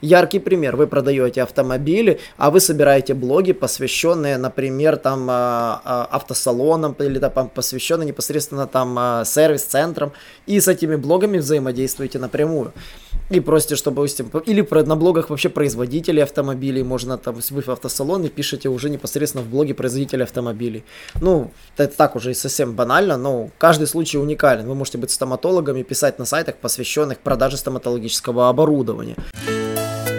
Яркий пример. Вы продаете автомобили, а вы собираете блоги, посвященные, например, там а, а, автосалонам или там, посвященные непосредственно там а, сервис-центрам. И с этими блогами взаимодействуете напрямую и просите, чтобы допустим, или на блогах вообще производителей автомобилей, можно там, вы в автосалон и пишете уже непосредственно в блоге производителя автомобилей. Ну, это так уже и совсем банально, но каждый случай уникален. Вы можете быть стоматологом и писать на сайтах, посвященных продаже стоматологического оборудования.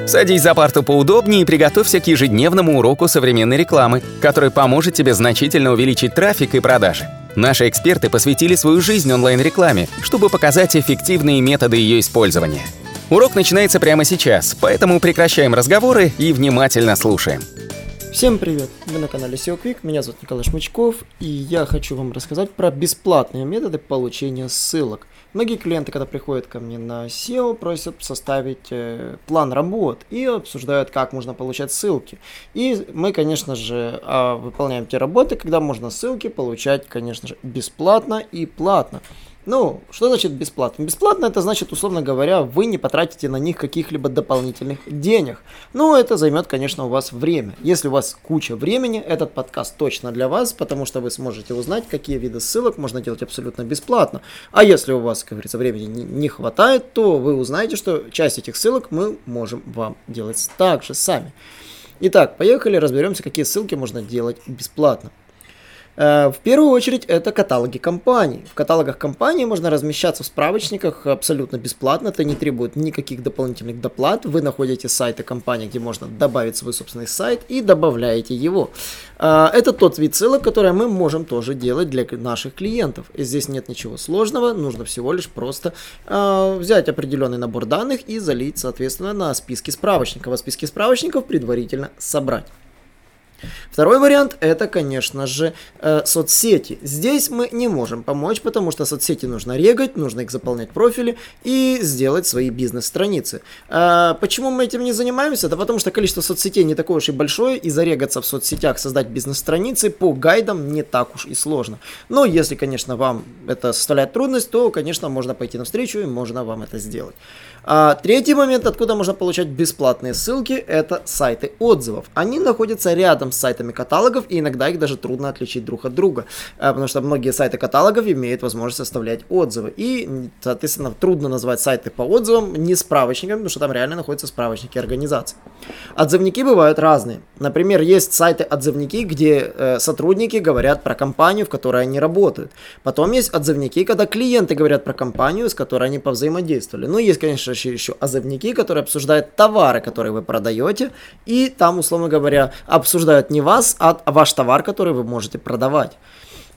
Садись за парту поудобнее и приготовься к ежедневному уроку современной рекламы, который поможет тебе значительно увеличить трафик и продажи. Наши эксперты посвятили свою жизнь онлайн-рекламе, чтобы показать эффективные методы ее использования. Урок начинается прямо сейчас, поэтому прекращаем разговоры и внимательно слушаем. Всем привет! Вы на канале SEO Quick, меня зовут Николай Шмычков, и я хочу вам рассказать про бесплатные методы получения ссылок. Многие клиенты, когда приходят ко мне на SEO, просят составить э, план работ и обсуждают, как можно получать ссылки. И мы, конечно же, э, выполняем те работы, когда можно ссылки получать, конечно же, бесплатно и платно. Ну, что значит бесплатно? Бесплатно это значит, условно говоря, вы не потратите на них каких-либо дополнительных денег. Ну, это займет, конечно, у вас время. Если у вас куча времени, этот подкаст точно для вас, потому что вы сможете узнать, какие виды ссылок можно делать абсолютно бесплатно. А если у вас, как говорится, времени не хватает, то вы узнаете, что часть этих ссылок мы можем вам делать также сами. Итак, поехали, разберемся, какие ссылки можно делать бесплатно. Э, в первую очередь это каталоги компаний. В каталогах компаний можно размещаться в справочниках абсолютно бесплатно, это не требует никаких дополнительных доплат. Вы находите сайты компании, где можно добавить свой собственный сайт и добавляете его. Э, это тот вид ссылок, который мы можем тоже делать для наших клиентов. И здесь нет ничего сложного, нужно всего лишь просто э, взять определенный набор данных и залить, соответственно, на списки справочников. А списки справочников предварительно собрать. Второй вариант это, конечно же, э, соцсети. Здесь мы не можем помочь, потому что соцсети нужно регать, нужно их заполнять профили и сделать свои бизнес-страницы. Э, почему мы этим не занимаемся? Да потому что количество соцсетей не такое уж и большое, и зарегаться в соцсетях, создать бизнес-страницы по гайдам не так уж и сложно. Но если, конечно, вам это составляет трудность, то, конечно, можно пойти навстречу и можно вам это сделать. А, третий момент, откуда можно получать бесплатные ссылки, это сайты отзывов. Они находятся рядом с сайтами каталогов, и иногда их даже трудно отличить друг от друга, а, потому что многие сайты каталогов имеют возможность составлять отзывы. И, соответственно, трудно назвать сайты по отзывам не справочниками, потому что там реально находятся справочники организаций. Отзывники бывают разные. Например, есть сайты-отзывники, где э, сотрудники говорят про компанию, в которой они работают. Потом есть отзывники, когда клиенты говорят про компанию, с которой они повзаимодействовали. Ну, есть, конечно, еще, еще озывники, которые обсуждают товары, которые вы продаете, и там, условно говоря, обсуждают не вас, а ваш товар, который вы можете продавать.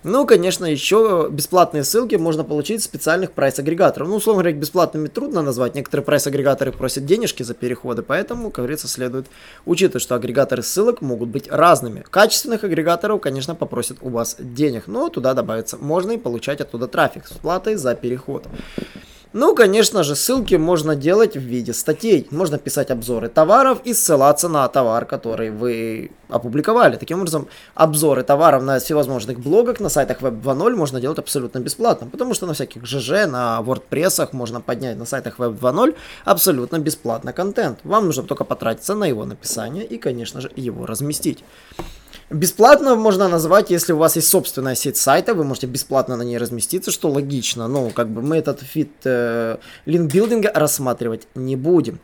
Ну, конечно, еще бесплатные ссылки можно получить в специальных прайс-агрегаторов. Ну, условно говоря, бесплатными трудно назвать. Некоторые прайс-агрегаторы просят денежки за переходы, поэтому, как говорится, следует учитывать, что агрегаторы ссылок могут быть разными. Качественных агрегаторов, конечно, попросят у вас денег, но туда добавиться можно и получать оттуда трафик с платой за переход. Ну, конечно же, ссылки можно делать в виде статей. Можно писать обзоры товаров и ссылаться на товар, который вы опубликовали. Таким образом, обзоры товаров на всевозможных блогах, на сайтах Web 2.0 можно делать абсолютно бесплатно, потому что на всяких ЖЖ, на WordPress можно поднять на сайтах Web 2.0 абсолютно бесплатно контент. Вам нужно только потратиться на его написание и, конечно же, его разместить. Бесплатно можно назвать, если у вас есть собственная сеть сайта, вы можете бесплатно на ней разместиться, что логично. Ну, как бы мы этот фит э, линкбилдинга рассматривать не будем.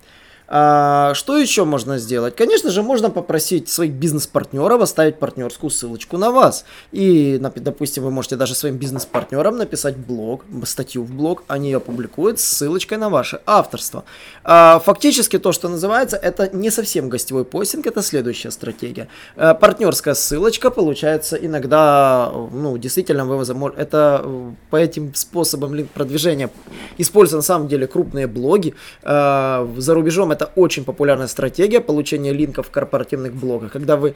А, что еще можно сделать? Конечно же, можно попросить своих бизнес-партнеров оставить партнерскую ссылочку на вас. И, допустим, вы можете даже своим бизнес-партнерам написать блог, статью в блог, они ее публикуют с ссылочкой на ваше авторство. А, фактически то, что называется, это не совсем гостевой постинг, это следующая стратегия. А, партнерская ссылочка получается иногда, ну, действительно, вы, это э, по этим способам продвижения используются на самом деле крупные блоги. А, за рубежом это очень популярная стратегия получения линков в корпоративных блогах, когда вы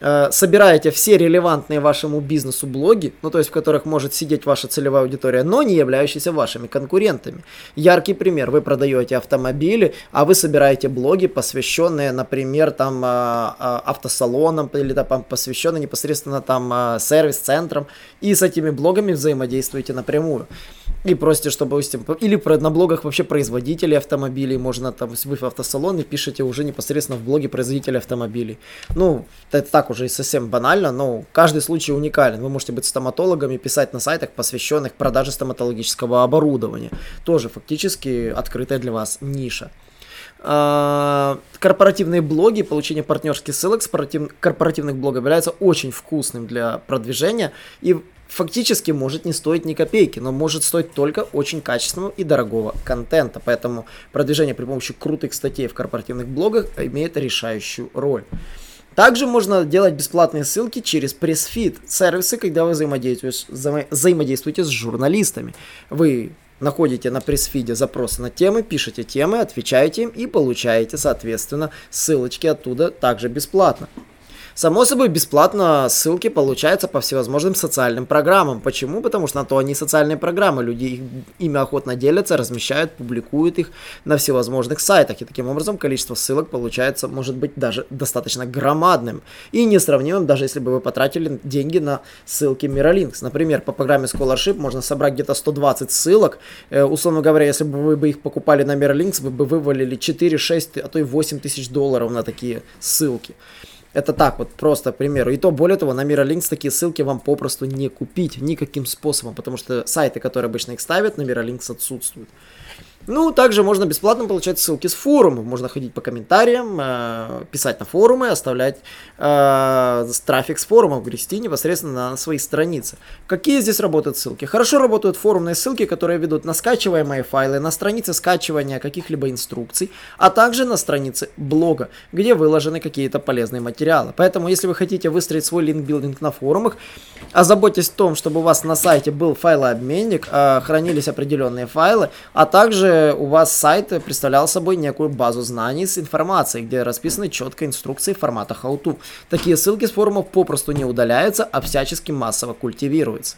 собираете все релевантные вашему бизнесу блоги, ну то есть в которых может сидеть ваша целевая аудитория, но не являющиеся вашими конкурентами. Яркий пример, вы продаете автомобили, а вы собираете блоги, посвященные, например, там э, э, автосалонам или там посвященные непосредственно там сервис-центрам, и с этими блогами взаимодействуете напрямую и просите, чтобы или про, на блогах вообще производителей автомобилей, можно там, вы в автосалон и пишете уже непосредственно в блоге производителя автомобилей. Ну, это так уже совсем банально, но каждый случай уникален. Вы можете быть стоматологами, писать на сайтах, посвященных продаже стоматологического оборудования. Тоже фактически открытая для вас ниша а, корпоративные блоги, получение партнерских ссылок с корпоративных блогов является очень вкусным для продвижения и фактически может не стоить ни копейки, но может стоить только очень качественного и дорогого контента. Поэтому продвижение при помощи крутых статей в корпоративных блогах имеет решающую роль. Также можно делать бесплатные ссылки через пресс-фид, сервисы, когда вы взаимодействуете, взаимодействуете с журналистами. Вы находите на пресс-фиде запросы на темы, пишете темы, отвечаете им и получаете, соответственно, ссылочки оттуда также бесплатно. Само собой, бесплатно ссылки получаются по всевозможным социальным программам. Почему? Потому что на то они социальные программы. Люди их, ими охотно делятся, размещают, публикуют их на всевозможных сайтах. И таким образом количество ссылок получается, может быть, даже достаточно громадным. И несравнимым, даже если бы вы потратили деньги на ссылки Miralinks. Например, по программе Scholarship можно собрать где-то 120 ссылок. Э, условно говоря, если бы вы бы их покупали на Miralinks, вы бы вывалили 4, 6, а то и 8 тысяч долларов на такие ссылки. Это так вот, просто, к примеру. И то, более того, на Miralinks такие ссылки вам попросту не купить никаким способом, потому что сайты, которые обычно их ставят, на Miralinks отсутствуют. Ну, также можно бесплатно получать ссылки с форумов. Можно ходить по комментариям, э, писать на форумы, оставлять э, трафик с форумов, грести непосредственно на свои страницы. Какие здесь работают ссылки? Хорошо работают форумные ссылки, которые ведут на скачиваемые файлы, на страницы скачивания каких-либо инструкций, а также на страницы блога, где выложены какие-то полезные материалы. Поэтому, если вы хотите выстроить свой линкбилдинг на форумах, озаботьтесь о том, чтобы у вас на сайте был файлообменник, э, хранились определенные файлы, а также у вас сайт представлял собой некую базу знаний с информацией, где расписаны четко инструкции формата how-to. Такие ссылки с форумов попросту не удаляются, а всячески массово культивируются.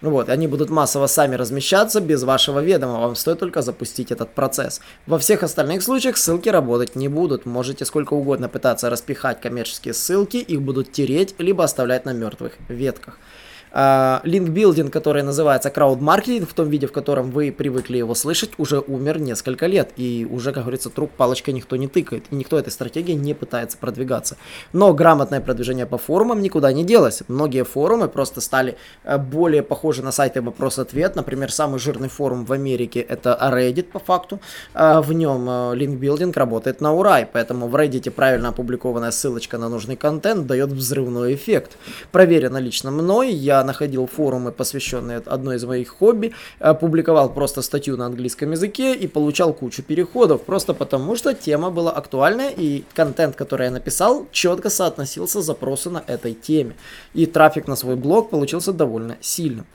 Вот, они будут массово сами размещаться без вашего ведома, вам стоит только запустить этот процесс. Во всех остальных случаях ссылки работать не будут, можете сколько угодно пытаться распихать коммерческие ссылки, их будут тереть, либо оставлять на мертвых ветках. Link building, который называется crowd marketing, в том виде, в котором вы привыкли его слышать, уже умер несколько лет. И уже, как говорится, труп палочкой никто не тыкает. И никто этой стратегией не пытается продвигаться. Но грамотное продвижение по форумам никуда не делось. Многие форумы просто стали э, более похожи на сайты вопрос-ответ. Например, самый жирный форум в Америке это Reddit по факту. А в нем link building работает на ура. И поэтому в Reddit правильно опубликованная ссылочка на нужный контент дает взрывной эффект. Проверено лично мной. Я находил форумы, посвященные одной из моих хобби, публиковал просто статью на английском языке и получал кучу переходов, просто потому что тема была актуальная и контент, который я написал, четко соотносился с запросу на этой теме. И трафик на свой блог получился довольно сильным.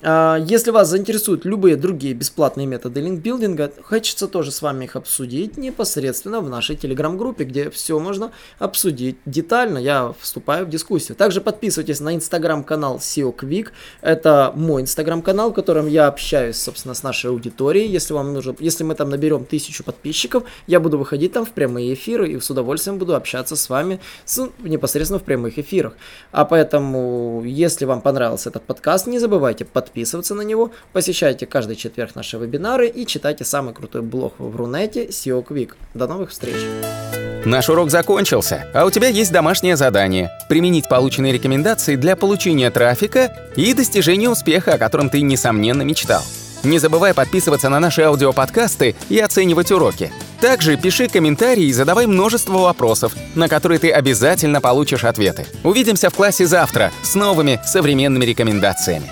А, если вас заинтересуют любые другие бесплатные методы линкбилдинга, хочется тоже с вами их обсудить непосредственно в нашей телеграм-группе, где все можно обсудить детально. Я вступаю в дискуссию. Также подписывайтесь на инстаграм-канал SEO Quick. Это мой инстаграм-канал, в котором я общаюсь, собственно, с нашей аудиторией. Если вам нужно, если мы там наберем тысячу подписчиков, я буду выходить там в прямые эфиры и с удовольствием буду общаться с вами с, непосредственно в прямых эфирах. А поэтому, если вам понравился этот подкаст, не забывайте подписываться подписываться на него, посещайте каждый четверг наши вебинары и читайте самый крутой блог в Рунете SEO Quick. До новых встреч! Наш урок закончился, а у тебя есть домашнее задание – применить полученные рекомендации для получения трафика и достижения успеха, о котором ты, несомненно, мечтал. Не забывай подписываться на наши аудиоподкасты и оценивать уроки. Также пиши комментарии и задавай множество вопросов, на которые ты обязательно получишь ответы. Увидимся в классе завтра с новыми современными рекомендациями.